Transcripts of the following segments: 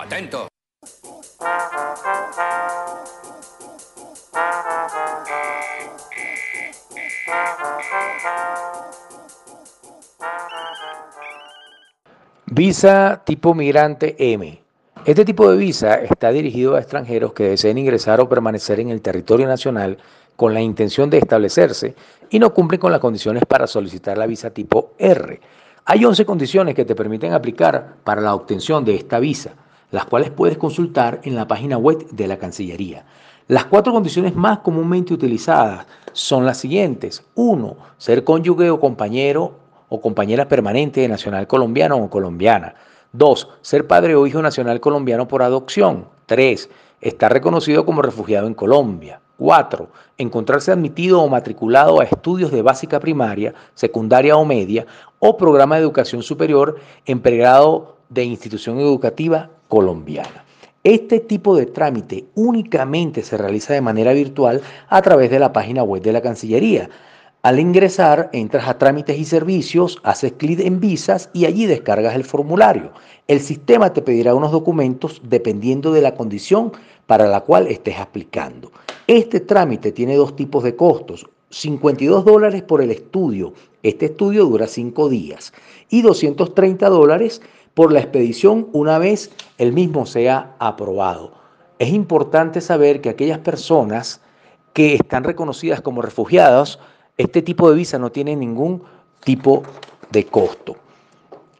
Atento. Visa tipo migrante M. Este tipo de visa está dirigido a extranjeros que deseen ingresar o permanecer en el territorio nacional con la intención de establecerse y no cumplen con las condiciones para solicitar la visa tipo R. Hay 11 condiciones que te permiten aplicar para la obtención de esta visa, las cuales puedes consultar en la página web de la Cancillería. Las cuatro condiciones más comúnmente utilizadas son las siguientes. 1. Ser cónyuge o compañero o compañera permanente de nacional colombiano o colombiana. 2. Ser padre o hijo nacional colombiano por adopción. 3. Estar reconocido como refugiado en Colombia. 4. Encontrarse admitido o matriculado a estudios de básica primaria, secundaria o media o programa de educación superior en pregrado de institución educativa colombiana. Este tipo de trámite únicamente se realiza de manera virtual a través de la página web de la Cancillería. Al ingresar, entras a trámites y servicios, haces clic en visas y allí descargas el formulario. El sistema te pedirá unos documentos dependiendo de la condición para la cual estés aplicando. Este trámite tiene dos tipos de costos. 52 dólares por el estudio. Este estudio dura 5 días. Y 230 dólares por la expedición una vez el mismo sea aprobado. Es importante saber que aquellas personas que están reconocidas como refugiados este tipo de visa no tiene ningún tipo de costo.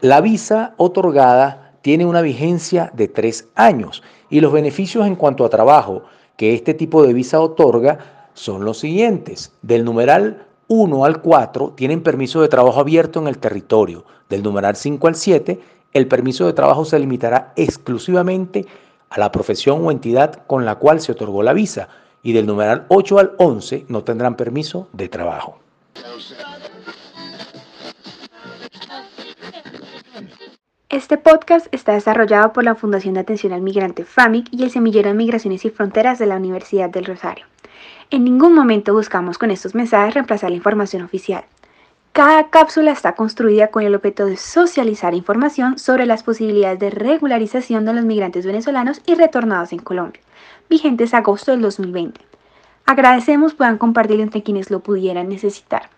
La visa otorgada tiene una vigencia de tres años y los beneficios en cuanto a trabajo que este tipo de visa otorga son los siguientes. Del numeral 1 al 4 tienen permiso de trabajo abierto en el territorio. Del numeral 5 al 7, el permiso de trabajo se limitará exclusivamente a la profesión o entidad con la cual se otorgó la visa y del numeral 8 al 11 no tendrán permiso de trabajo. Este podcast está desarrollado por la Fundación de Atención al Migrante FAMIC y el Semillero de Migraciones y Fronteras de la Universidad del Rosario. En ningún momento buscamos con estos mensajes reemplazar la información oficial. Cada cápsula está construida con el objeto de socializar información sobre las posibilidades de regularización de los migrantes venezolanos y retornados en Colombia vigentes agosto del 2020. Agradecemos puedan compartirlo entre quienes lo pudieran necesitar.